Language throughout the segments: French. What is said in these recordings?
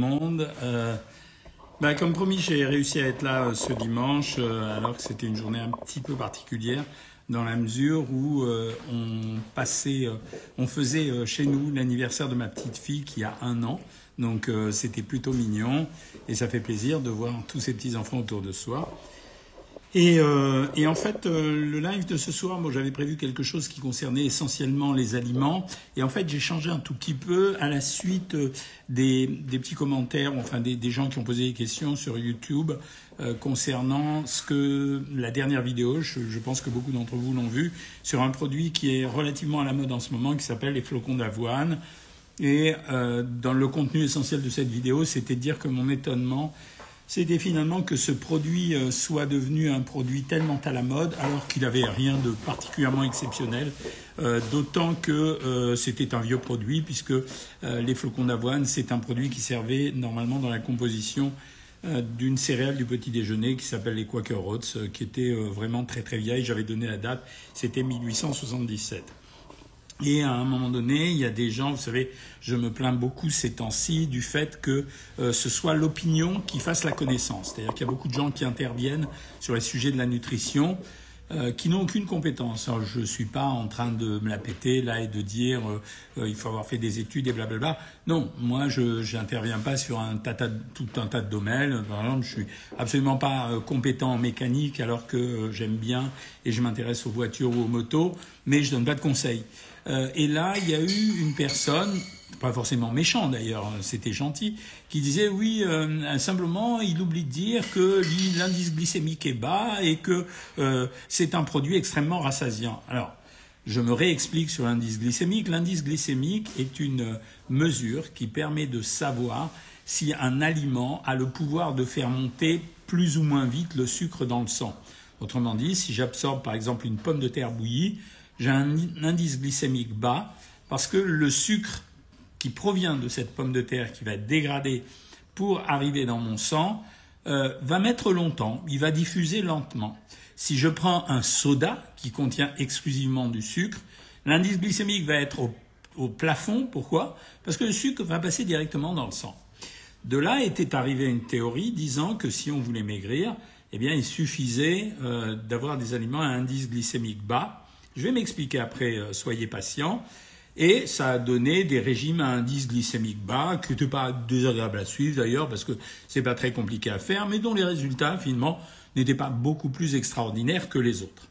monde. Euh, bah, comme promis, j'ai réussi à être là euh, ce dimanche, euh, alors que c'était une journée un petit peu particulière, dans la mesure où euh, on passait, on faisait chez nous l'anniversaire de ma petite fille qui a un an. Donc c'était plutôt mignon et ça fait plaisir de voir tous ces petits enfants autour de soi. Et, euh, et, en fait, euh, le live de ce soir, moi j'avais prévu quelque chose qui concernait essentiellement les aliments. Et en fait, j'ai changé un tout petit peu à la suite euh, des, petits commentaires, enfin des, gens qui ont posé des questions sur YouTube concernant ce que la dernière vidéo, je, je pense que beaucoup d'entre vous l'ont vu, sur un produit qui est relativement à la mode en ce moment, qui s'appelle les flocons d'avoine. Et dans le contenu essentiel de cette vidéo, c'était de dire que mon étonnement c'était finalement que ce produit euh, soit devenu un produit tellement à la mode alors qu'il n'avait rien de particulièrement exceptionnel, euh, d'autant que euh, c'était un vieux produit puisque les flocons d'avoine, c'est un produit qui servait normalement dans la composition d'une céréale du petit déjeuner qui s'appelle les Quaker Oats, qui était vraiment très très vieille, j'avais donné la date, c'était 1877. Et à un moment donné, il y a des gens, vous savez, je me plains beaucoup ces temps-ci du fait que euh, ce soit l'opinion qui fasse la connaissance. C'est-à-dire qu'il y a beaucoup de gens qui interviennent sur les sujets de la nutrition euh, qui n'ont aucune compétence. Alors, je ne suis pas en train de me la péter là et de dire euh, euh, il faut avoir fait des études et blablabla. Non, moi je n'interviens pas sur un tata, tout un tas de domaines. Par exemple, je suis absolument pas euh, compétent en mécanique alors que j'aime bien et je m'intéresse aux voitures ou aux motos, mais je donne pas de conseils. Euh, et là, il y a eu une personne pas forcément méchant d'ailleurs, c'était gentil, qui disait oui, euh, simplement il oublie de dire que l'indice glycémique est bas et que euh, c'est un produit extrêmement rassasiant. Alors, je me réexplique sur l'indice glycémique. L'indice glycémique est une mesure qui permet de savoir si un aliment a le pouvoir de faire monter plus ou moins vite le sucre dans le sang. Autrement dit, si j'absorbe par exemple une pomme de terre bouillie, j'ai un indice glycémique bas parce que le sucre qui provient de cette pomme de terre qui va être pour arriver dans mon sang euh, va mettre longtemps, il va diffuser lentement. Si je prends un soda qui contient exclusivement du sucre, l'indice glycémique va être au, au, plafond. Pourquoi? Parce que le sucre va passer directement dans le sang. De là était arrivée une théorie disant que si on voulait maigrir, eh bien, il suffisait euh, d'avoir des aliments à indice glycémique bas. Je vais m'expliquer après, euh, soyez patient. Et ça a donné des régimes à indice glycémique bas, qui n'étaient pas désagréables à suivre d'ailleurs, parce que c'est pas très compliqué à faire, mais dont les résultats, finalement, n'étaient pas beaucoup plus extraordinaires que les autres.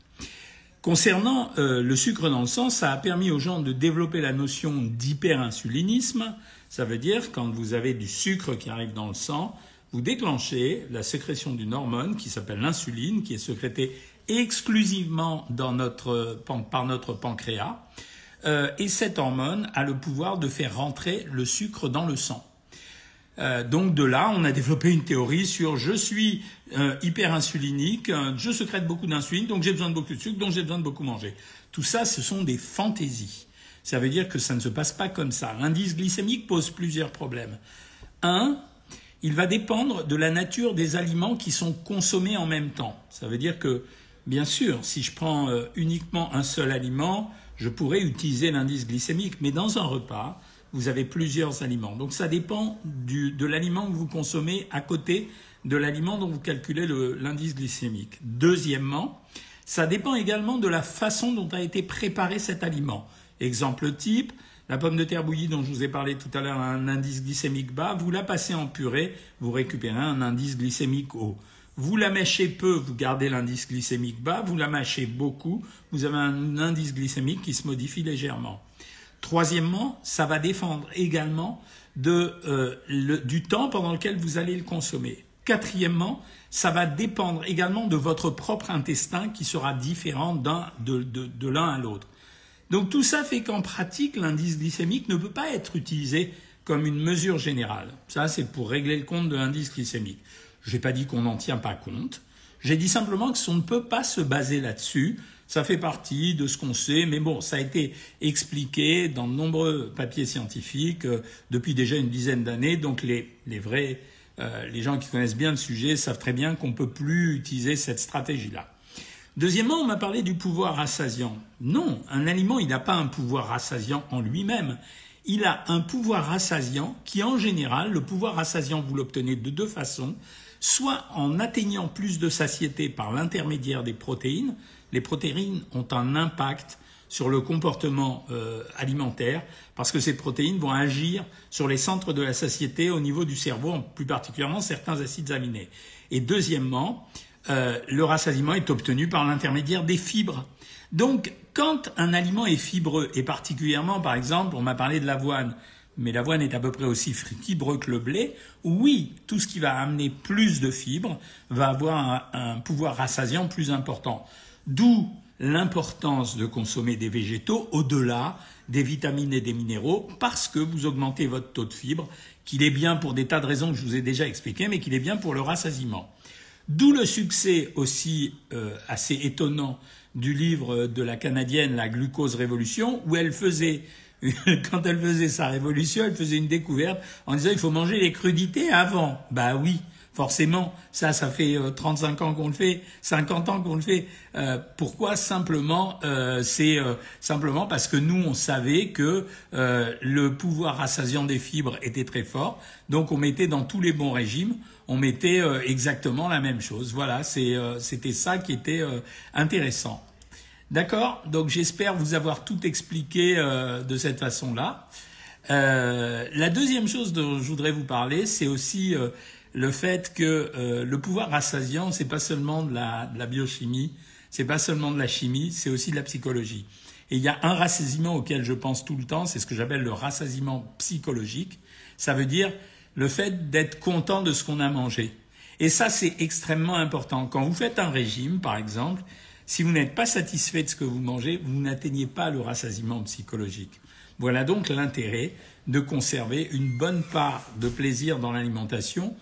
Concernant euh, le sucre dans le sang, ça a permis aux gens de développer la notion d'hyperinsulinisme. Ça veut dire quand vous avez du sucre qui arrive dans le sang, vous déclenchez la sécrétion d'une hormone qui s'appelle l'insuline, qui est sécrétée exclusivement dans notre, par notre pancréas. Euh, et cette hormone a le pouvoir de faire rentrer le sucre dans le sang. Euh, donc de là, on a développé une théorie sur je suis euh, hyperinsulinique, je sécrète beaucoup d'insuline, donc j'ai besoin de beaucoup de sucre, donc j'ai besoin de beaucoup manger. Tout ça, ce sont des fantaisies. Ça veut dire que ça ne se passe pas comme ça. L'indice glycémique pose plusieurs problèmes. Un, il va dépendre de la nature des aliments qui sont consommés en même temps. Ça veut dire que, bien sûr, si je prends euh, uniquement un seul aliment, je pourrais utiliser l'indice glycémique, mais dans un repas, vous avez plusieurs aliments. Donc ça dépend de l'aliment que vous consommez à côté de l'aliment dont vous calculez l'indice glycémique. Deuxièmement, ça dépend également de la façon dont a été préparé cet aliment. Exemple type, la pomme de terre bouillie dont je vous ai parlé tout à l'heure a un indice glycémique bas, vous la passez en purée, vous récupérez un indice glycémique haut. Vous la mâchez peu, vous gardez l'indice glycémique bas. Vous la mâchez beaucoup, vous avez un indice glycémique qui se modifie légèrement. Troisièmement, ça va défendre également de, euh, du temps pendant lequel vous allez le consommer. Quatrièmement, ça va dépendre également de votre propre intestin qui sera différent de, de l'un à l'autre. Donc tout ça fait qu'en pratique, l'indice glycémique ne peut pas être utilisé comme une mesure générale. Ça, c'est pour régler le compte de l'indice glycémique. Je n'ai pas dit qu'on n'en tient pas compte. J'ai dit simplement que on ne peut pas se baser là-dessus. Ça fait partie de ce qu'on sait, mais bon, ça a été expliqué dans de nombreux papiers scientifiques euh, depuis déjà une dizaine d'années. Donc les, les vrais, euh, les gens qui connaissent bien le sujet savent très bien qu'on ne peut plus utiliser cette stratégie-là. Deuxièmement, on m'a parlé du pouvoir rassasiant. Non, un aliment, il n'a pas un pouvoir rassasiant en lui-même. il a un pouvoir rassasiant qui, en général, le pouvoir rassasiant, vous l'obtenez de deux façons, soit en atteignant plus de satiété par l'intermédiaire des protéines. Les protéines ont un impact sur le comportement euh, alimentaire parce que ces protéines vont agir sur les centres de la satiété au niveau du cerveau, plus particulièrement certains acides aminés. Et deuxièmement, euh, le rassasiement est obtenu par l'intermédiaire des fibres. Donc, quand un aliment est fibreux, et particulièrement, par exemple, on m'a parlé de l'avoine, mais l'avoine est à peu près aussi fibreux que le blé, oui, tout ce qui va amener plus de fibres va avoir un, pouvoir rassasiant plus important. D'où l'importance de consommer des végétaux au-delà des vitamines et des minéraux, parce que vous augmentez votre taux de fibres, qu'il est bien pour des tas de raisons que je vous ai déjà expliquées, mais qu'il est bien pour le rassasiement. D'où le succès aussi euh, assez étonnant du livre de la Canadienne La glucose révolution, où elle faisait, quand elle faisait sa révolution, elle faisait une découverte en disant il faut manger les crudités avant. Bah oui, forcément, ça, ça fait 35 euh, ans qu'on le fait, 50 ans qu'on le fait. Euh, pourquoi Simplement, euh, c'est simplement parce que nous, on savait que le pouvoir rassasiant des fibres était très fort, donc on mettait dans tous les bons régimes, on mettait exactement la même chose. Voilà, c'était ça qui était intéressant. D'accord Donc j'espère vous avoir tout expliqué de cette façon-là. la deuxième chose dont je voudrais vous parler, c'est aussi le fait que euh, le pouvoir rassasiant, c'est pas seulement de la, de la biochimie, c'est pas seulement de la chimie, c'est aussi de la psychologie. Et il y a un rassasiement auquel je pense tout le temps, c'est ce que j'appelle le rassasiement psychologique. Ça veut dire le fait d'être content de ce qu'on a mangé. Et ça, c'est extrêmement important. Quand vous faites un régime, par exemple, si vous n'êtes pas satisfait de ce que vous mangez, vous n'atteignez pas le rassasiement psychologique. Voilà donc l'intérêt de conserver une bonne part de plaisir dans l'alimentation,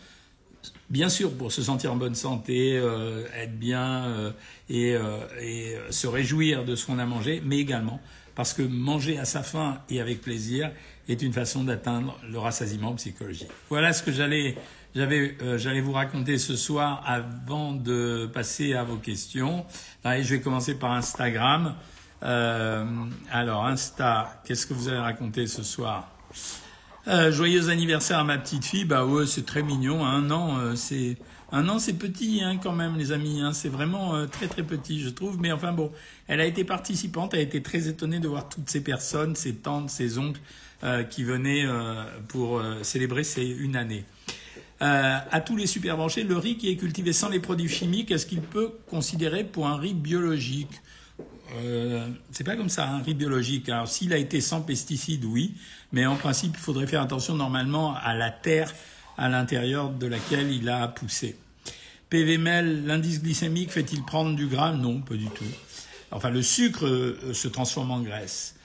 bien sûr pour se sentir en bonne santé, euh, être bien euh, et, euh, et, se réjouir de ce qu'on a mangé, mais également parce que manger à sa faim et avec plaisir est une façon d'atteindre le rassasiement psychologique. Voilà ce que j'allais j'avais j'allais vous raconter ce soir avant de passer à vos questions. Allez, je vais commencer par Instagram. alors Insta, qu'est-ce que vous allez raconter ce soir? Euh, joyeux anniversaire à ma petite fille. Bah ouais, c'est très mignon. Un an, euh, c'est un an, c'est petit hein, quand même, les amis. Hein. C'est vraiment euh, très très petit, je trouve. Mais enfin bon, elle a été participante. Elle a été très étonnée de voir toutes ces personnes, ses tantes, ses oncles, qui venaient pour célébrer ces une année. À tous les supermarchés, le riz qui est cultivé sans les produits chimiques, est-ce qu'il peut considérer pour un riz biologique euh, c'est pas comme ça, un riz biologique. Alors, s'il a été sans pesticides, oui, mais en principe, il faudrait faire attention normalement à la terre à l'intérieur de laquelle il a poussé. PVML, l'indice glycémique fait-il prendre du gras? Non, pas du tout. Enfin, le sucre euh, se transforme en graisse.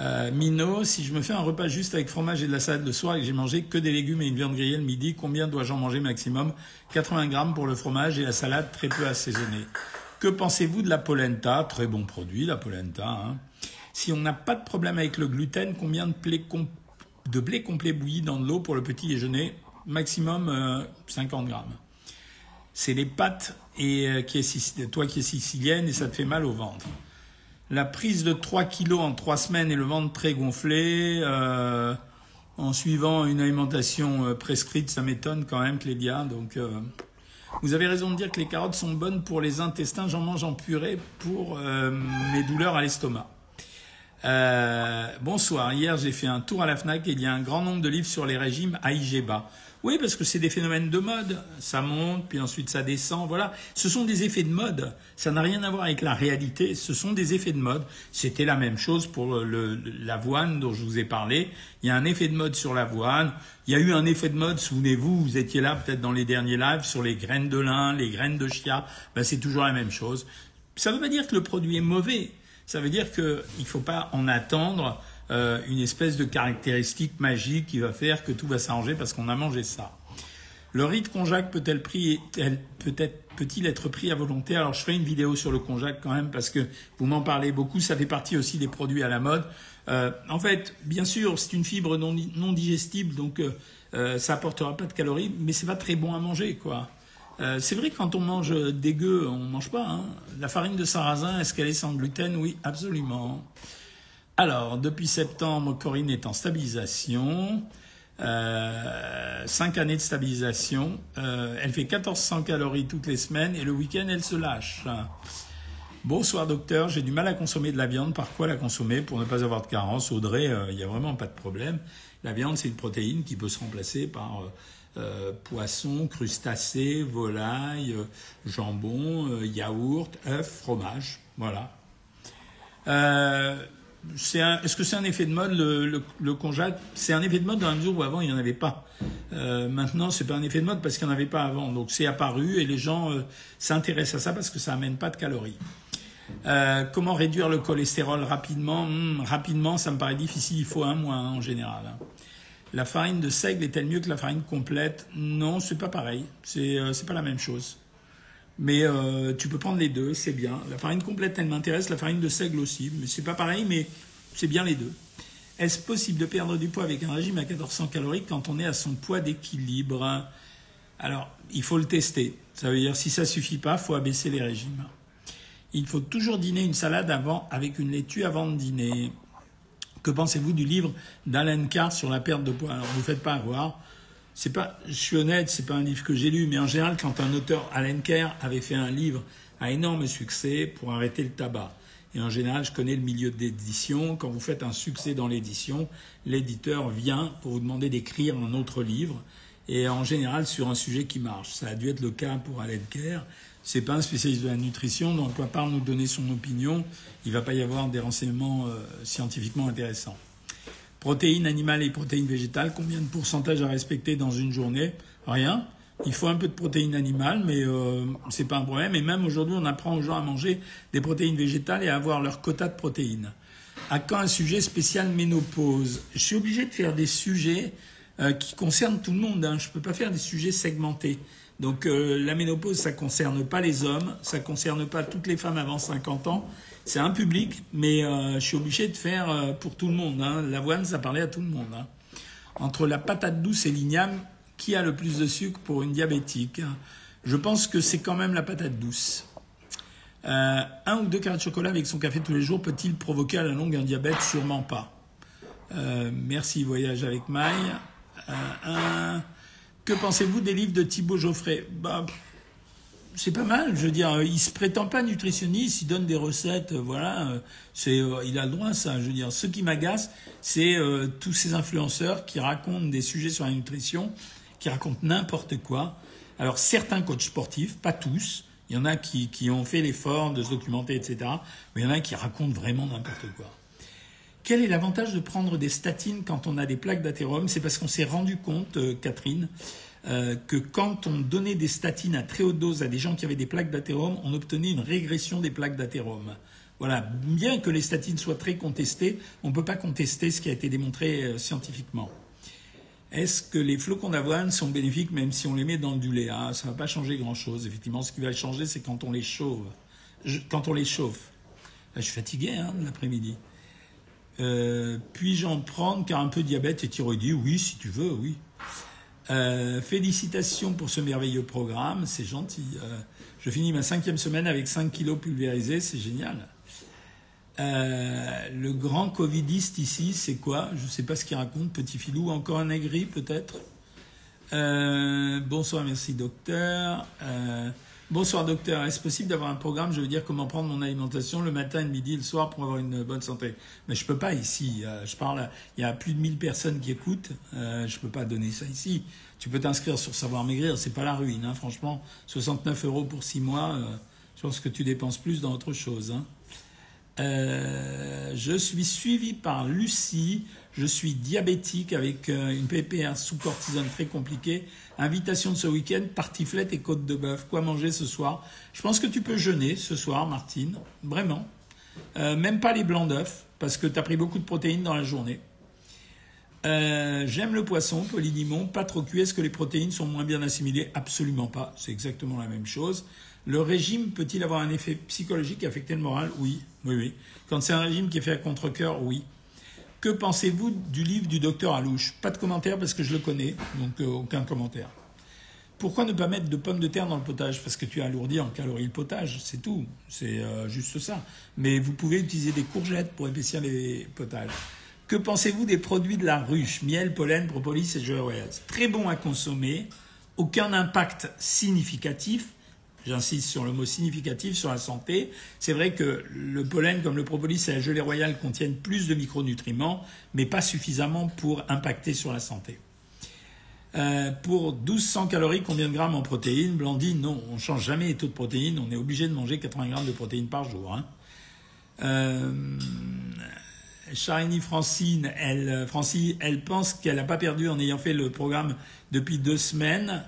Euh, Mino, si je me fais un repas juste avec fromage et de la salade le soir et que j'ai mangé que des légumes et une viande grillée le midi, combien dois-je en manger maximum? 80 grammes pour le fromage et la salade très peu assaisonnée. Que pensez-vous de la polenta? Très bon produit, la polenta. Hein. Si on n'a pas de problème avec le gluten, combien de, blé, complet bouilli dans de l'eau pour le petit déjeuner? Maximum 50 euh, grammes. C'est les pâtes et euh, qui est, toi qui es sicilienne et ça te fait mal au ventre. La prise de 3 kilos en 3 semaines et le ventre très gonflé, euh, en suivant une alimentation prescrite, ça m'étonne quand même, Clédia. Donc, vous avez raison de dire que les carottes sont bonnes pour les intestins. J'en mange en purée pour euh, mes douleurs à l'estomac. Euh, bonsoir. Hier, j'ai fait un tour à la FNAC et il y a un grand nombre de livres sur les régimes à. Oui, parce que c'est des phénomènes de mode. Ça monte, puis ensuite ça descend. Voilà. Ce sont des effets de mode. Ça n'a rien à voir avec la réalité. Ce sont des effets de mode. C'était la même chose pour l'avoine dont je vous ai parlé. Il y a un effet de mode sur l'avoine. Il y a eu un effet de mode, souvenez-vous, vous étiez là peut-être dans les derniers lives sur les graines de lin, les graines de chia. Ben, c'est toujours la même chose. Ça ne veut pas dire que le produit est mauvais. Ça veut dire qu'il ne faut pas en attendre euh, une espèce de caractéristique magique qui va faire que tout va s'arranger parce qu'on a mangé ça. Le riz de konjac peut-il peut peut-il être pris à volonté? Alors je ferai une vidéo sur le konjac quand même parce que vous m'en parlez beaucoup. Ça fait partie aussi des produits à la mode. Euh, en fait, bien sûr, c'est une fibre non, non digestible, donc euh, euh, ça apportera pas de calories, mais c'est pas très bon à manger, quoi. Euh, c'est vrai que quand on mange des gueux, on mange pas. Hein. La farine de sarrasin, est-ce qu'elle est sans gluten? Oui, absolument. Alors, depuis septembre, Corinne est en stabilisation. Euh, 5 années de stabilisation. Euh, elle fait 1400 calories toutes les semaines et le week-end, elle se lâche. Bonsoir docteur, j'ai du mal à consommer de la viande. Par quoi la consommer pour ne pas avoir de carence Audrey, euh, il n'y a vraiment pas de problème. La viande, c'est une protéine qui peut se remplacer par euh, poisson, crustacés, volaille, jambon, yaourt, œufs, fromage. Voilà. Est-ce que c'est un effet de mode le, le, C'est un effet de mode dans la mesure où avant il n'y en avait pas. Euh, maintenant, c'est pas un effet de mode parce qu'il n'y en avait pas avant. Donc c'est apparu et les gens s'intéressent à ça parce que ça amène pas de calories. Euh, comment réduire le cholestérol rapidement? Hmm, Rapidement, ça me paraît difficile. Il faut un mois hein, en général. Hein. La farine de seigle est-elle mieux que la farine complète? Non, c'est pas pareil. C'est euh, pas la même chose. Mais euh, tu peux prendre les deux, c'est bien. La farine complète, elle m'intéresse. La farine de seigle aussi, mais c'est pas pareil, mais c'est bien les deux. Est-ce possible de perdre du poids avec un régime à 1400 calories quand on est à son poids d'équilibre? Alors, il faut le tester. Ça veut dire si ça suffit pas, faut abaisser les régimes. Il faut toujours dîner une salade avant avec une laitue avant de dîner. Que pensez-vous du livre d'Alan Carr sur la perte de poids? Alors, vous faites pas avoir. C'est pas, je suis honnête, c'est pas un livre que j'ai lu, mais en général, quand un auteur, Alan Carr, avait fait un livre à énorme succès pour arrêter le tabac. Et en général, je connais le milieu d'édition. Quand vous faites un succès dans l'édition, l'éditeur vient pour vous demander d'écrire un autre livre. Et en général, sur un sujet qui marche. Ça a dû être le cas pour Alan Kerr c'est pas un spécialiste de la nutrition, donc à part nous donner son opinion, il va pas y avoir des renseignements euh, scientifiquement intéressants. Protéines animales et protéines végétales, combien de pourcentage à respecter dans une journée? Rien. Il faut un peu de protéines animales, mais euh, c'est pas un problème. Et même aujourd'hui, on apprend aux gens à manger des protéines végétales et à avoir leur quota de protéines. À quand un sujet spécial ménopause? Je suis obligé de faire des sujets euh, qui concernent tout le monde. Hein. Je ne peux pas faire des sujets segmentés. Donc euh, la ménopause, ça ne concerne pas les hommes, ça ne concerne pas toutes les femmes avant 50 ans. C'est un public, mais euh, je suis obligé de faire euh, pour tout le monde. Hein. L'avoine, ça parlait à tout le monde. Hein. Entre la patate douce et l'igname, qui a le plus de sucre pour une diabétique Je pense que c'est quand même la patate douce. un ou deux carrés de chocolat avec son café tous les jours peut-il provoquer à la longue un diabète? Sûrement pas. merci, voyage avec Maï. un que pensez-vous des livres de Thibaut Geoffrey bah, c'est pas mal. Je veux dire, il se prétend pas nutritionniste, il donne des recettes, euh, voilà. Euh, c'est, euh, il a le droit à ça. Je veux dire, ce qui m'agace, c'est tous ces influenceurs qui racontent des sujets sur la nutrition, qui racontent n'importe quoi. Alors certains coachs sportifs, pas tous. Il y en a qui, qui ont fait l'effort de se documenter, etc. Mais il y en a qui racontent vraiment n'importe quoi. Quel est l'avantage de prendre des statines quand on a des plaques d'athérome? C'est parce qu'on s'est rendu compte, euh, Catherine, euh, que quand on donnait des statines à très haute dose à des gens qui avaient des plaques d'athérome, on obtenait une régression des plaques d'athérome. Voilà, bien que les statines soient très contestées, on ne peut pas contester ce qui a été démontré euh, scientifiquement. Est-ce que les flocons d'avoine sont bénéfiques même si on les met dans du lait? Ah, Ça ne va pas changer grand-chose. Effectivement, ce qui va changer, c'est quand on les chauffe. les chauffe. je suis fatigué hein, l'après-midi. Euh, puis-je en prendre car un peu diabète et thyroïdie Oui, si tu veux, oui. Euh, félicitations pour ce merveilleux programme, c'est gentil. Euh, je finis ma cinquième semaine avec 5 kilos pulvérisés, c'est génial. le grand covidiste ici, c'est quoi? Je ne sais pas ce qu'il raconte, petit filou. Encore un aigri peut-être? Bonsoir, merci docteur. Bonsoir docteur, est-ce possible d'avoir un programme, je veux dire comment prendre mon alimentation le matin, le midi, le soir pour avoir une bonne santé. Mais je peux pas ici, euh, je parle, il y a plus de 1000 personnes qui écoutent, euh, je peux pas donner ça ici. Tu peux t'inscrire sur Savoir Maigrir, c'est pas la ruine, hein, franchement, 69 euros pour 6 mois, euh, je pense que tu dépenses plus dans autre chose. Hein. Je suis suivi par Lucie, je suis diabétique avec une PPR sous cortisone très compliquée Invitation de ce week-end, tartiflette et côte de bœuf. Quoi manger ce soir? Je pense que tu peux jeûner ce soir, Martine. Vraiment. Euh, même pas les blancs d'œufs, parce que tu as pris beaucoup de protéines dans la journée. Euh, j'aime le poisson, polynimon, pas trop cuit. Est-ce que les protéines sont moins bien assimilées? Absolument pas. C'est exactement la même chose. Le régime peut-il avoir un effet psychologique et affecter le moral? Oui, oui, oui. Quand c'est un régime qui est fait à contre-coeur, oui. Que pensez-vous du livre du docteur Alouche? Pas de commentaire parce que je le connais, donc euh, aucun commentaire. Pourquoi ne pas mettre de pommes de terre dans le potage? Parce que tu alourdis en calories le potage, c'est tout. C'est euh, juste ça. Mais vous pouvez utiliser des courgettes pour épaissir les potages. Que pensez-vous des produits de la ruche? Miel, pollen, propolis et jeux Très bon à consommer, aucun impact significatif. J'insiste sur le mot significatif sur la santé. C'est vrai que le pollen, comme le propolis et la gelée royale, contiennent plus de micronutriments, mais pas suffisamment pour impacter sur la santé. Euh, pour 1200 calories, combien de grammes en protéines? Blandine, non, on ne change jamais les taux de protéines, on est obligé de manger 80 grammes de protéines par jour. Hein. Euh, Francine, elle, Francine, elle pense qu'elle n'a pas perdu en ayant fait le programme depuis deux semaines.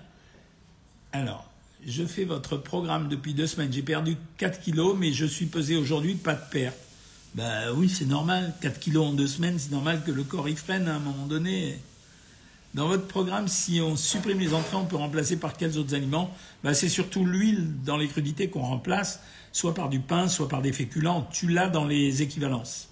Alors, je fais votre programme depuis deux semaines, j'ai perdu 4 kilos, mais je suis pesé aujourd'hui, pas de perte. Ben oui, c'est normal, 4 kilos en deux semaines, c'est normal que le corps y freine à un moment donné. Dans votre programme, si on supprime les entrées, on peut remplacer par quels autres aliments? Ben, C'est surtout l'huile dans les crudités qu'on remplace, soit par du pain, soit par des féculents. Tu l'as dans les équivalences.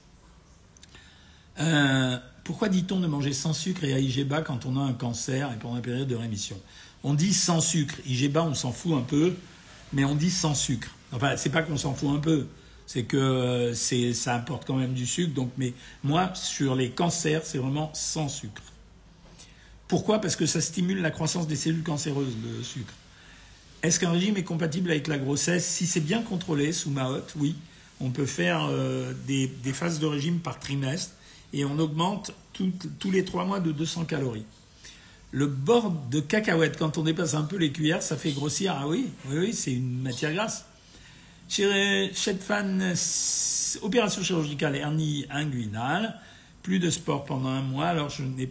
Euh, pourquoi dit-on de manger sans sucre et à IGBA quand on a un cancer et pendant la période de rémission? On dit sans sucre. IGBA, on s'en fout un peu, mais on dit sans sucre. Enfin, c'est pas qu'on s'en fout un peu, c'est que euh, ça apporte quand même du sucre. Donc, mais moi, sur les cancers, c'est vraiment sans sucre. Pourquoi? Parce que ça stimule la croissance des cellules cancéreuses, le sucre. Est-ce qu'un régime est compatible avec la grossesse? Si c'est bien contrôlé sous Mahotte, oui. On peut faire euh, des, phases de régime par trimestre et on augmente tous les trois mois de 200 calories. Le bord de cacahuète, quand on dépasse un peu les cuillères, ça fait grossir. Ah oui, oui, oui, c'est une matière grasse. Chez fan, opération chirurgicale hernie inguinale, plus de sport pendant un mois, alors je n'ai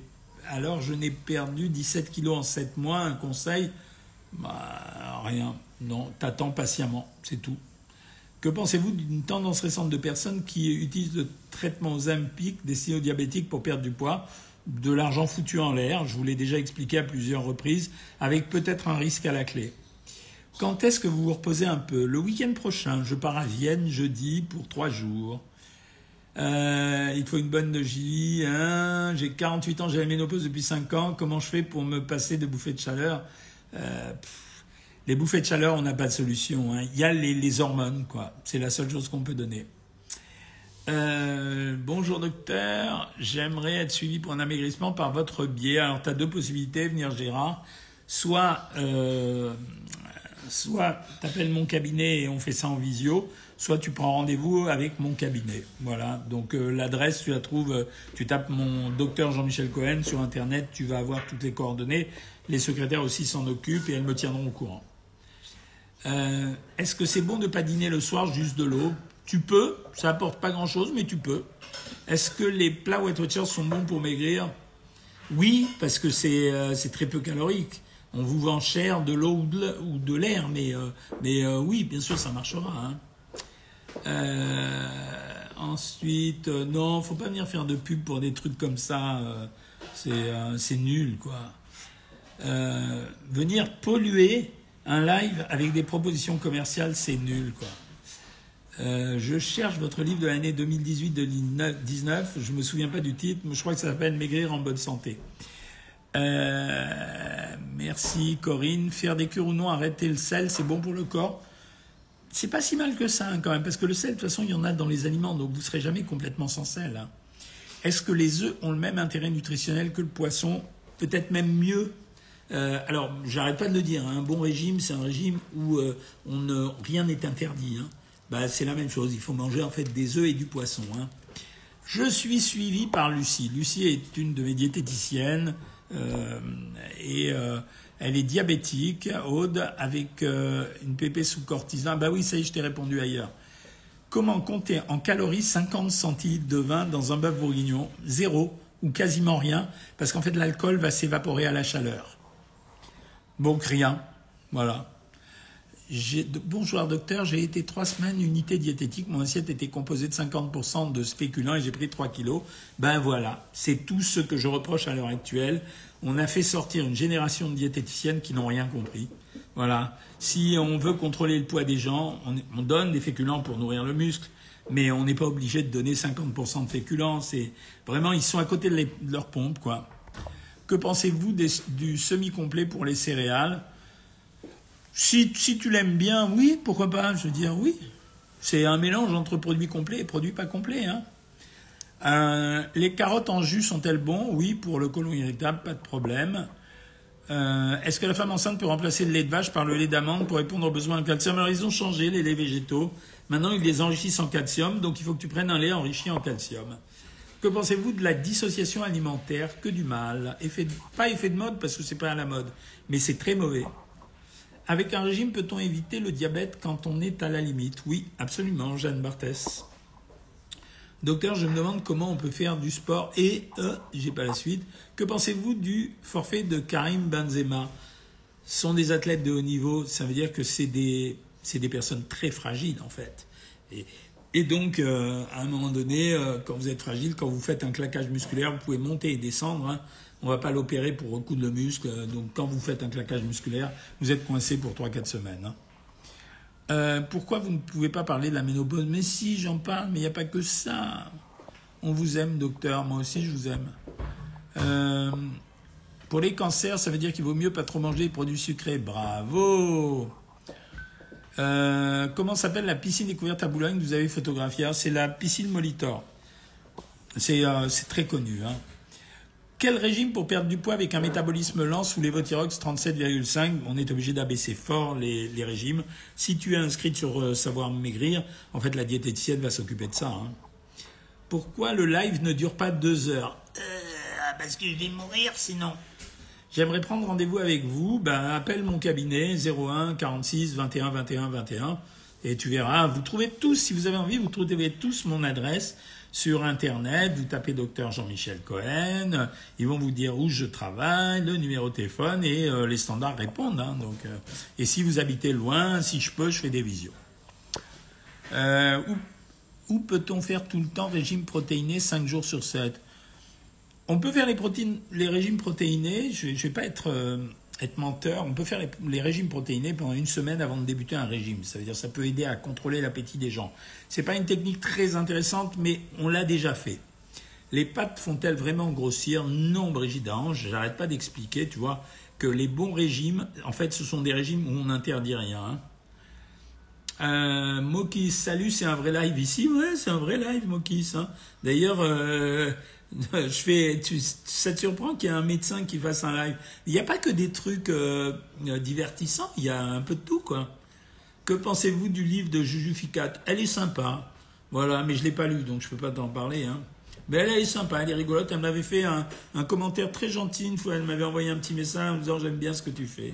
alors je n'ai perdu 17 kilos en 7 mois. Un conseil bah, Rien. Non, t'attends patiemment, c'est tout. Que pensez-vous d'une tendance récente de personnes qui utilisent le traitement Ozempic destiné aux diabétiques pour perdre du poids? De l'argent foutu en l'air, je vous l'ai déjà expliqué à plusieurs reprises, avec peut-être un risque à la clé. Quand est-ce que vous vous reposez un peu? Le week-end prochain, je pars à Vienne jeudi pour trois jours. Euh, il faut une bonne logis. Hein. J'ai 48 ans, j'ai la ménopause depuis 5 ans. Comment je fais pour me passer de bouffées de chaleur? Euh, Les bouffées de chaleur, on n'a pas de solution. Hein. Il y a les, hormones, quoi. C'est la seule chose qu'on peut donner. Euh, bonjour docteur, j'aimerais être suivi pour un amaigrissement par votre biais. Alors tu as deux possibilités, venir Gérard. Soit, soit tu appelles mon cabinet et on fait ça en visio, soit tu prends rendez-vous avec mon cabinet. Voilà, donc euh, l'adresse, tu la trouves, euh, tu tapes mon docteur Jean-Michel Cohen sur Internet, tu vas avoir toutes les coordonnées. Les secrétaires aussi s'en occupent et elles me tiendront au courant. Euh, est-ce que c'est bon de pas dîner le soir juste de l'eau? Tu peux, ça apporte pas grand-chose, mais tu peux. Est-ce que les plats Weight Watchers sont bons pour maigrir? Oui, parce que c'est très peu calorique. On vous vend cher de l'eau ou de l'air, mais, mais oui, bien sûr, ça marchera. Hein. Euh, ensuite, euh, non, faut pas venir faire de pub pour des trucs comme ça. Euh, c'est nul, quoi. venir polluer un live avec des propositions commerciales, c'est nul, quoi. Je cherche votre livre de l'année 2018-2019. Je me souviens pas du titre, mais je crois que ça s'appelle Maigrir en bonne santé. merci Corinne. Faire des cures ou non, arrêter le sel, c'est bon pour le corps c'est pas si mal que ça hein, quand même, parce que le sel, de toute façon, il y en a dans les aliments, donc vous serez jamais complètement sans sel. Hein. Est-ce que les œufs ont le même intérêt nutritionnel que le poisson? Peut-être même mieux. Euh, alors, j'arrête pas de le dire. Hein, un bon régime, c'est un régime où euh, on ne, rien n'est interdit. Bah, c'est la même chose. Il faut manger en fait des œufs et du poisson. Je suis suivi par Lucie. Lucie est une de mes diététiciennes euh, et elle est diabétique, Aude, avec euh, une pépé sous cortisone. Bah oui, ça y est, je t'ai répondu ailleurs. Comment compter en calories 50 centilitres de vin dans un bœuf bourguignon? Zéro ou quasiment rien, parce qu'en fait l'alcool va s'évaporer à la chaleur. Donc rien. Voilà. Bonjour docteur, j'ai été trois semaines unité diététique, mon assiette était composée de 50% de spéculants et j'ai pris 3 kilos. Ben voilà, c'est tout ce que je reproche à l'heure actuelle on a fait sortir une génération de diététiciennes qui n'ont rien compris. Voilà. Si on veut contrôler le poids des gens, on, donne des féculents pour nourrir le muscle, mais on n'est pas obligé de donner 50% de féculents. C'est vraiment, ils sont à côté de, leur pompe, quoi. Que pensez-vous du semi-complet pour les céréales? Si, tu l'aimes bien, oui, pourquoi pas Je veux dire, oui. C'est un mélange entre produits complets et produits pas complets. Hein. Euh, les carottes en jus sont-elles bons Oui, pour le côlon irritable, pas de problème. Euh, est-ce que la femme enceinte peut remplacer le lait de vache par le lait d'amande pour répondre aux besoins en calcium? Alors, ils ont changé les laits végétaux. Maintenant, ils les enrichissent en calcium, donc il faut que tu prennes un lait enrichi en calcium. Que pensez-vous de la dissociation alimentaire? Que du mal. Pas effet de mode parce que c'est pas à la mode, mais c'est très mauvais. Avec un régime, peut-on éviter le diabète quand on est à la limite? Oui, absolument, Jeanne Barthès. Docteur, je me demande comment on peut faire du sport et, euh, j'ai pas la suite, que pensez-vous du forfait de Karim Benzema? Ce sont des athlètes de haut niveau, ça veut dire que c'est des, des personnes très fragiles en fait. Et, donc, euh, à un moment donné, euh, quand vous êtes fragile, quand vous faites un claquage musculaire, vous pouvez monter et descendre. Hein. On va pas l'opérer pour recoudre le muscle. Donc, quand vous faites un claquage musculaire, vous êtes coincé pour 3-4 semaines. Hein. Euh, pourquoi vous ne pouvez pas parler de la ménopause? Mais si, j'en parle, mais il n'y a pas que ça. On vous aime, docteur. Moi aussi, je vous aime. Euh, pour les cancers, ça veut dire qu'il vaut mieux pas trop manger des produits sucrés. Bravo euh, Comment s'appelle la piscine découverte à Boulogne? Que vous avez photographiée C'est la piscine Molitor. C'est très connu. Hein. Quel régime pour perdre du poids avec un métabolisme lent sous l'évothyrox 37,5 On est obligé d'abaisser fort les, régimes. Si tu es inscrite sur euh, Savoir Maigrir, en fait, la diététicienne va s'occuper de ça. Hein. Pourquoi le live ne dure pas deux heures? Euh, Parce que je vais mourir sinon. J'aimerais prendre rendez-vous avec vous. Ben, appelle mon cabinet 01 46 21 21 21 et tu verras. Vous trouvez tous, si vous avez envie, vous trouvez tous mon adresse sur Internet, vous tapez docteur Jean-Michel Cohen, ils vont vous dire où je travaille, le numéro de téléphone et euh, les standards répondent. Hein, donc, euh, et si vous habitez loin, si je peux, je fais des visios. Euh, où, peut-on faire tout le temps régime protéiné 5 jours sur 7 On peut faire les, protéines, les régimes protéinés, je ne vais pas être être menteur, on peut faire les, régimes protéinés pendant une semaine avant de débuter un régime. Ça veut dire ça peut aider à contrôler l'appétit des gens. C'est pas une technique très intéressante, mais on l'a déjà fait. Les pâtes font-elles vraiment grossir? Non, Brigitte Ange, j'arrête pas d'expliquer, tu vois, que les bons régimes, en fait, ce sont des régimes où on n'interdit rien. Hein. Euh, Mokis, salut, c'est un vrai live ici? Ouais, c'est un vrai live, Mokis. Hein. D'ailleurs, euh, je fais, tu, ça te surprend qu'il y ait un médecin qui fasse un live. Il n'y a pas que des trucs euh, divertissants, il y a un peu de tout, quoi. Que pensez-vous du livre de Juju Ficat Elle est sympa. Voilà, mais je ne l'ai pas lu, donc je ne peux pas t'en parler. Hein. Mais elle, est sympa, elle est rigolote. Elle m'avait fait un, un, commentaire très gentil une fois. Elle m'avait envoyé un petit message en me disant J'aime bien ce que tu fais.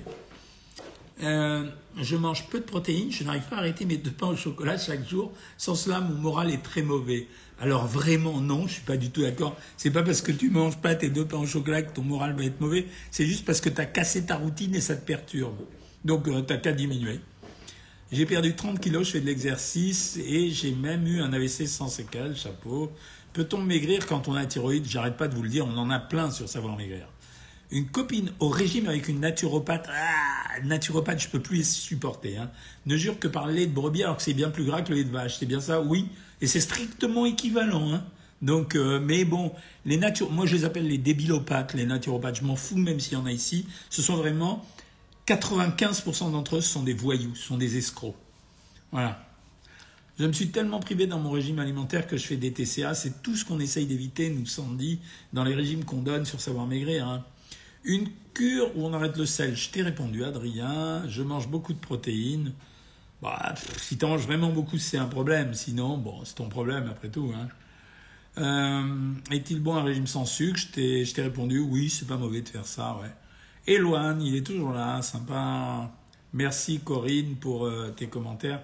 Euh, je mange peu de protéines, je n'arrive pas à arrêter mes deux pains au chocolat chaque jour. Sans cela, mon moral est très mauvais. Alors vraiment non, je suis pas du tout d'accord. C'est pas parce que tu manges pas tes deux pains au chocolat que ton moral va être mauvais. C'est juste parce que tu as cassé ta routine et ça te perturbe. Donc euh, tu n'as qu'à diminuer. J'ai perdu 30 kilos, je fais de l'exercice et j'ai même eu un AVC sans séquelles, chapeau. Peut-on maigrir quand on a un thyroïde? J'arrête pas de vous le dire, on en a plein sur savoir maigrir. Une copine au régime avec une naturopathe, ah, naturopathe, je peux plus les supporter. Hein. Ne jure que par le lait de brebis alors que c'est bien plus gras que le lait de vache. C'est bien ça? Oui. Et c'est strictement équivalent. Hein. Donc, euh, mais bon, les nature, moi je les appelle les débilopathes, les naturopathes. Je m'en fous même s'il y en a ici. Ce sont vraiment 95% d'entre eux sont des voyous, sont des escrocs. Voilà. Je me suis tellement privé dans mon régime alimentaire que je fais des TCA. C'est tout ce qu'on essaye d'éviter, nous Sandy, dans les régimes qu'on donne sur Savoir Maigrir. Hein. Une cure où on arrête le sel. Je t'ai répondu, Adrien. Je mange beaucoup de protéines. Bah, si tu manges vraiment beaucoup, c'est un problème. Sinon, bon, c'est ton problème après tout. Hein. Euh, est-il bon un régime sans sucre? Je t'ai répondu, oui, c'est pas mauvais de faire ça, ouais. Éloigne, il est toujours là, sympa. Merci Corinne pour euh, tes commentaires.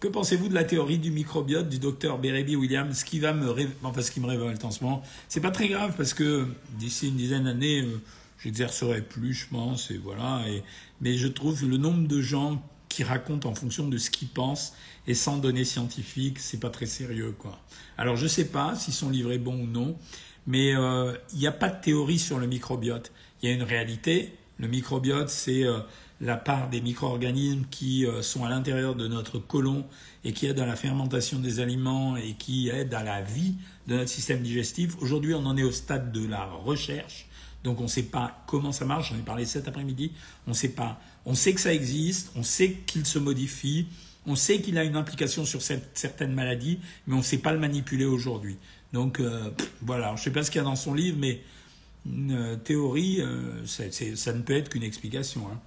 Que pensez-vous de la théorie du microbiote du docteur Bérébi Williams? Qui va me enfin, ce qui me révolte en ce moment, c'est pas très grave parce que d'ici une dizaine d'années, euh, j'exercerai plus, je pense, et voilà. Mais je trouve le nombre de gens qui racontent en fonction de ce qu'ils pensent et sans données scientifiques, c'est pas très sérieux, quoi. Alors je sais pas s'ils sont livrés bons ou non, mais euh, il n'y a pas de théorie sur le microbiote. Il y a une réalité. Le microbiote, c'est euh, la part des micro-organismes qui euh, sont à l'intérieur de notre côlon et qui aident à la fermentation des aliments et qui aident à la vie de notre système digestif. Aujourd'hui, on en est au stade de la recherche Donc on ne sait pas comment ça marche, j'en ai parlé cet après-midi, on ne sait pas. On sait que ça existe, on sait qu'il se modifie, on sait qu'il a une implication sur certaines maladies, mais on ne sait pas le manipuler aujourd'hui. Donc euh, voilà, je ne sais pas ce qu'il y a dans son livre, mais une euh, théorie, euh, ça ne peut être qu'une explication. Hein.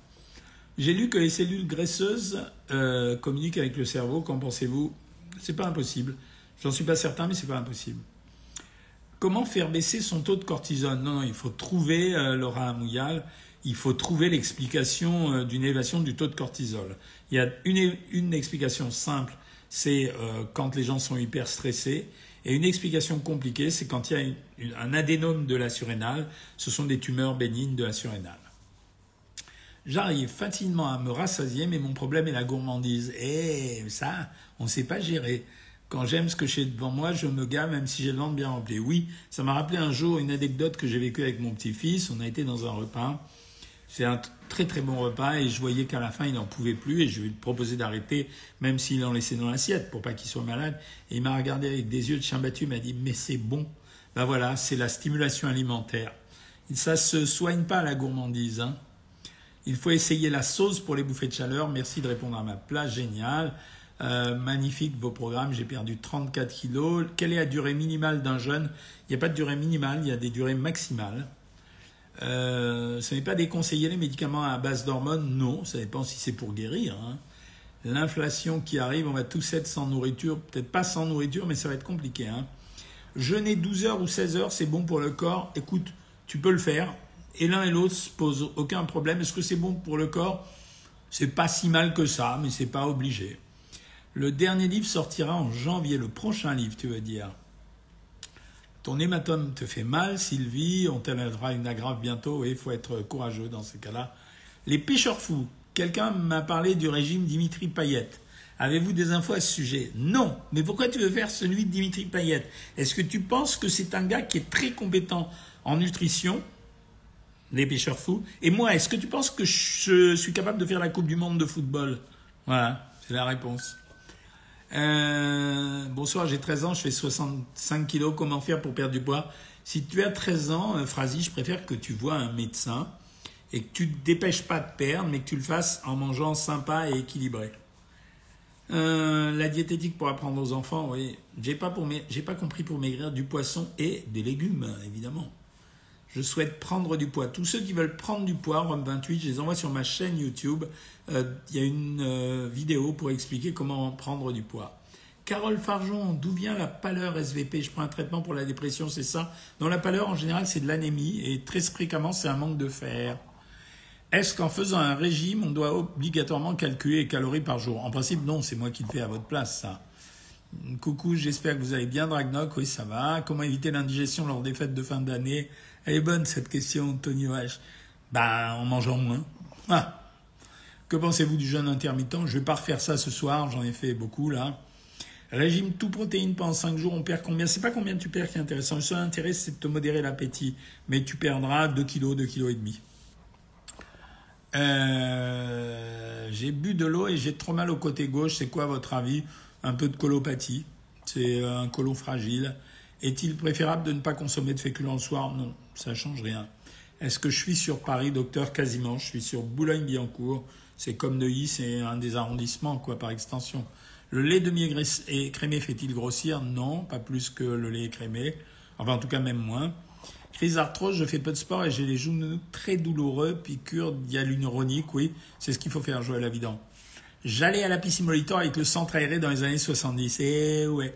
J'ai lu que les cellules graisseuses communiquent avec le cerveau. Qu'en pensez-vous? C'est pas impossible. J'en suis pas certain, mais c'est pas impossible. Comment faire baisser son taux de cortisone? Non, non, il faut trouver, Laura Mouyal, il faut trouver l'explication d'une élévation du taux de cortisol. Il y a une, explication simple, c'est quand les gens sont hyper stressés. Et une explication compliquée, c'est quand il y a un adénome de la surrénale, ce sont des tumeurs bénignes de la surrénale. J'arrive facilement à me rassasier, mais mon problème est la gourmandise. Et ça, on ne sait pas gérer. Quand j'aime ce que j'ai devant moi, je me gave même si j'ai le ventre bien rempli. Oui, ça m'a rappelé un jour une anecdote que j'ai vécue avec mon petit-fils. On a été dans un repas. C'est un très très bon repas et je voyais qu'à la fin il n'en pouvait plus et je lui ai proposé d'arrêter même s'il en laissait dans l'assiette pour pas qu'il soit malade. Et il m'a regardé avec des yeux de chien battu, il m'a dit mais c'est bon. Ben voilà, c'est la stimulation alimentaire. Ça se soigne pas la gourmandise. Hein. Il faut essayer la sauce pour les bouffées de chaleur. Merci de répondre à ma place, génial. Euh, magnifique vos programmes, j'ai perdu 34 kilos. Quelle est la durée minimale d'un jeûne? Il n'y a pas de durée minimale, il y a des durées maximales. Euh, ce n'est pas déconseiller les médicaments à base d'hormones, non, ça dépend si c'est pour guérir. Hein. L'inflation qui arrive, on va tous être sans nourriture, peut-être pas sans nourriture, mais ça va être compliqué. Hein. Jeûner 12 heures ou 16 heures, c'est bon pour le corps. Écoute, tu peux le faire. Et l'un et l'autre se posent aucun problème. Est-ce que c'est bon pour le corps? C'est pas si mal que ça, mais c'est pas obligé. Le dernier livre sortira en janvier, le prochain livre, tu veux dire. Ton hématome te fait mal, Sylvie, on t'élèvera une aggrave bientôt et il faut être courageux dans ces cas-là. Les pêcheurs fous. Quelqu'un m'a parlé du régime Dimitri Payet. Avez-vous des infos à ce sujet? Non. Mais pourquoi tu veux faire celui de Dimitri Payet? Est-ce que tu penses que c'est un gars qui est très compétent en nutrition Les pêcheurs fous? Et moi, est-ce que tu penses que je suis capable de faire la Coupe du Monde de football? Voilà, c'est la réponse. Euh, bonsoir, j'ai 13 ans, je fais 65 kilos. Comment faire pour perdre du poids? Si tu as 13 ans, euh, je préfère que tu vois un médecin et que tu te dépêches pas de perdre, mais que tu le fasses en mangeant sympa et équilibré. Euh, la diététique pour apprendre aux enfants, oui. J'ai pas, pas compris pour maigrir du poisson et des légumes, évidemment. Je souhaite prendre du poids. Tous ceux qui veulent prendre du poids, Rome 28, je les envoie sur ma chaîne YouTube. Euh, il y a une euh, vidéo pour expliquer comment prendre du poids. Carole Farjon, d'où vient la pâleur SVP Je prends un traitement pour la dépression, c'est ça? Dans la pâleur, en général, c'est de l'anémie et très fréquemment, c'est un manque de fer. Est-ce qu'en faisant un régime, on doit obligatoirement calculer les calories par jour? En principe, non, c'est moi qui le fais à votre place, ça. Coucou, j'espère que vous allez bien, Dragnoc. Oui, ça va. Comment éviter l'indigestion lors des fêtes de fin d'année? Elle est bonne, cette question, Tony H. Ben, en mangeant moins. Ah. Que pensez-vous du jeûne intermittent? Je ne vais pas refaire ça ce soir, j'en ai fait beaucoup, là. Régime tout protéine pendant 5 jours, on perd combien? C'est pas combien tu perds qui est intéressant. Le seul intérêt, c'est de te modérer l'appétit. Mais tu perdras 2 kg, 2 kg et demi. Euh, j'ai bu de l'eau et j'ai trop mal au côté gauche. C'est quoi votre avis? Un peu de colopathie. C'est un colon fragile. Est-il préférable de ne pas consommer de féculents le soir? Non, ça change rien. Est-ce que je suis sur Paris, docteur Quasiment. Je suis sur Boulogne-Billancourt. C'est comme Neuilly, c'est un des arrondissements, quoi, par extension. Le lait demi-écrémé fait-il grossir? Non, pas plus que le lait écrémé. Enfin, en tout cas, même moins. Crise arthrose, je fais peu de sport et j'ai les genoux très douloureux. Piqûre hyaluronique, oui, c'est ce qu'il faut faire, Joël Avidan. J'allais à la piscine Molitor avec le centre aéré dans les années 70. Et ouais.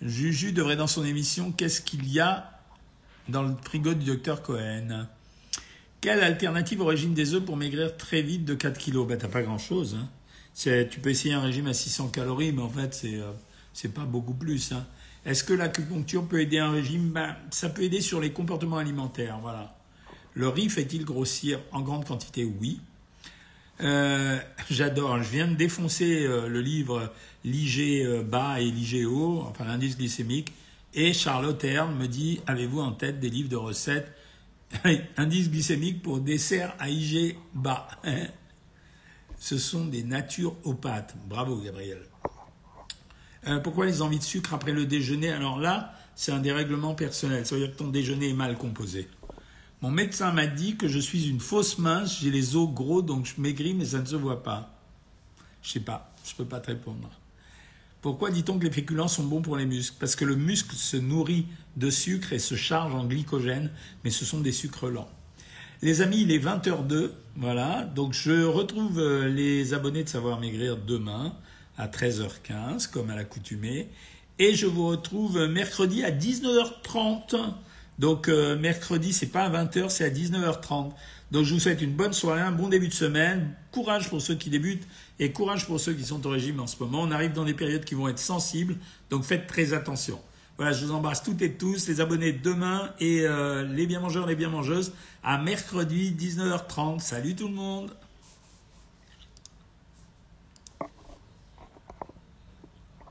Juju devrait dans son émission Qu'est-ce qu'il y a dans le frigo du docteur Cohen? Quelle alternative au régime des œufs pour maigrir très vite de 4 kilos? Ben t'as pas grand-chose. Hein. Tu peux essayer un régime à 600 calories, mais en fait c'est euh, pas beaucoup plus. Hein. Est-ce que l'acupuncture peut aider un régime? Ben, Ça peut aider sur les comportements alimentaires. Voilà. Le riz fait-il grossir en grande quantité? Oui. Euh, j'adore. Je viens de défoncer euh, le livre l'IG euh, bas et l'IG haut, enfin l'indice glycémique. Et Charlotte Herne me dit Avez-vous en tête des livres de recettes? Indice glycémique pour dessert à IG bas. Ce sont des natures opates. Bravo, Gabriel. Pourquoi les envies de sucre après le déjeuner? Alors là, c'est un dérèglement personnel. Ça veut dire que ton déjeuner est mal composé. Mon médecin m'a dit que je suis une fausse mince, j'ai les os gros donc je maigris mais ça ne se voit pas. Je sais pas, je peux pas te répondre. Pourquoi dit-on que les féculents sont bons pour les muscles? Parce que le muscle se nourrit de sucre et se charge en glycogène, mais ce sont des sucres lents. Les amis, il est 20h02, voilà, donc je retrouve euh, les abonnés de Savoir Maigrir demain à 13h15, comme à l'accoutumée, et je vous retrouve mercredi à 19h30. Donc euh, mercredi, c'est pas à 20h, c'est à 19h30. Donc je vous souhaite une bonne soirée, un bon début de semaine, courage pour ceux qui débutent et courage pour ceux qui sont au régime en ce moment. On arrive dans des périodes qui vont être sensibles, donc faites très attention. Voilà, je vous embrasse toutes et tous, les abonnés demain et euh, les bien mangeurs, les bien mangeuses à mercredi 19h30. Salut tout le monde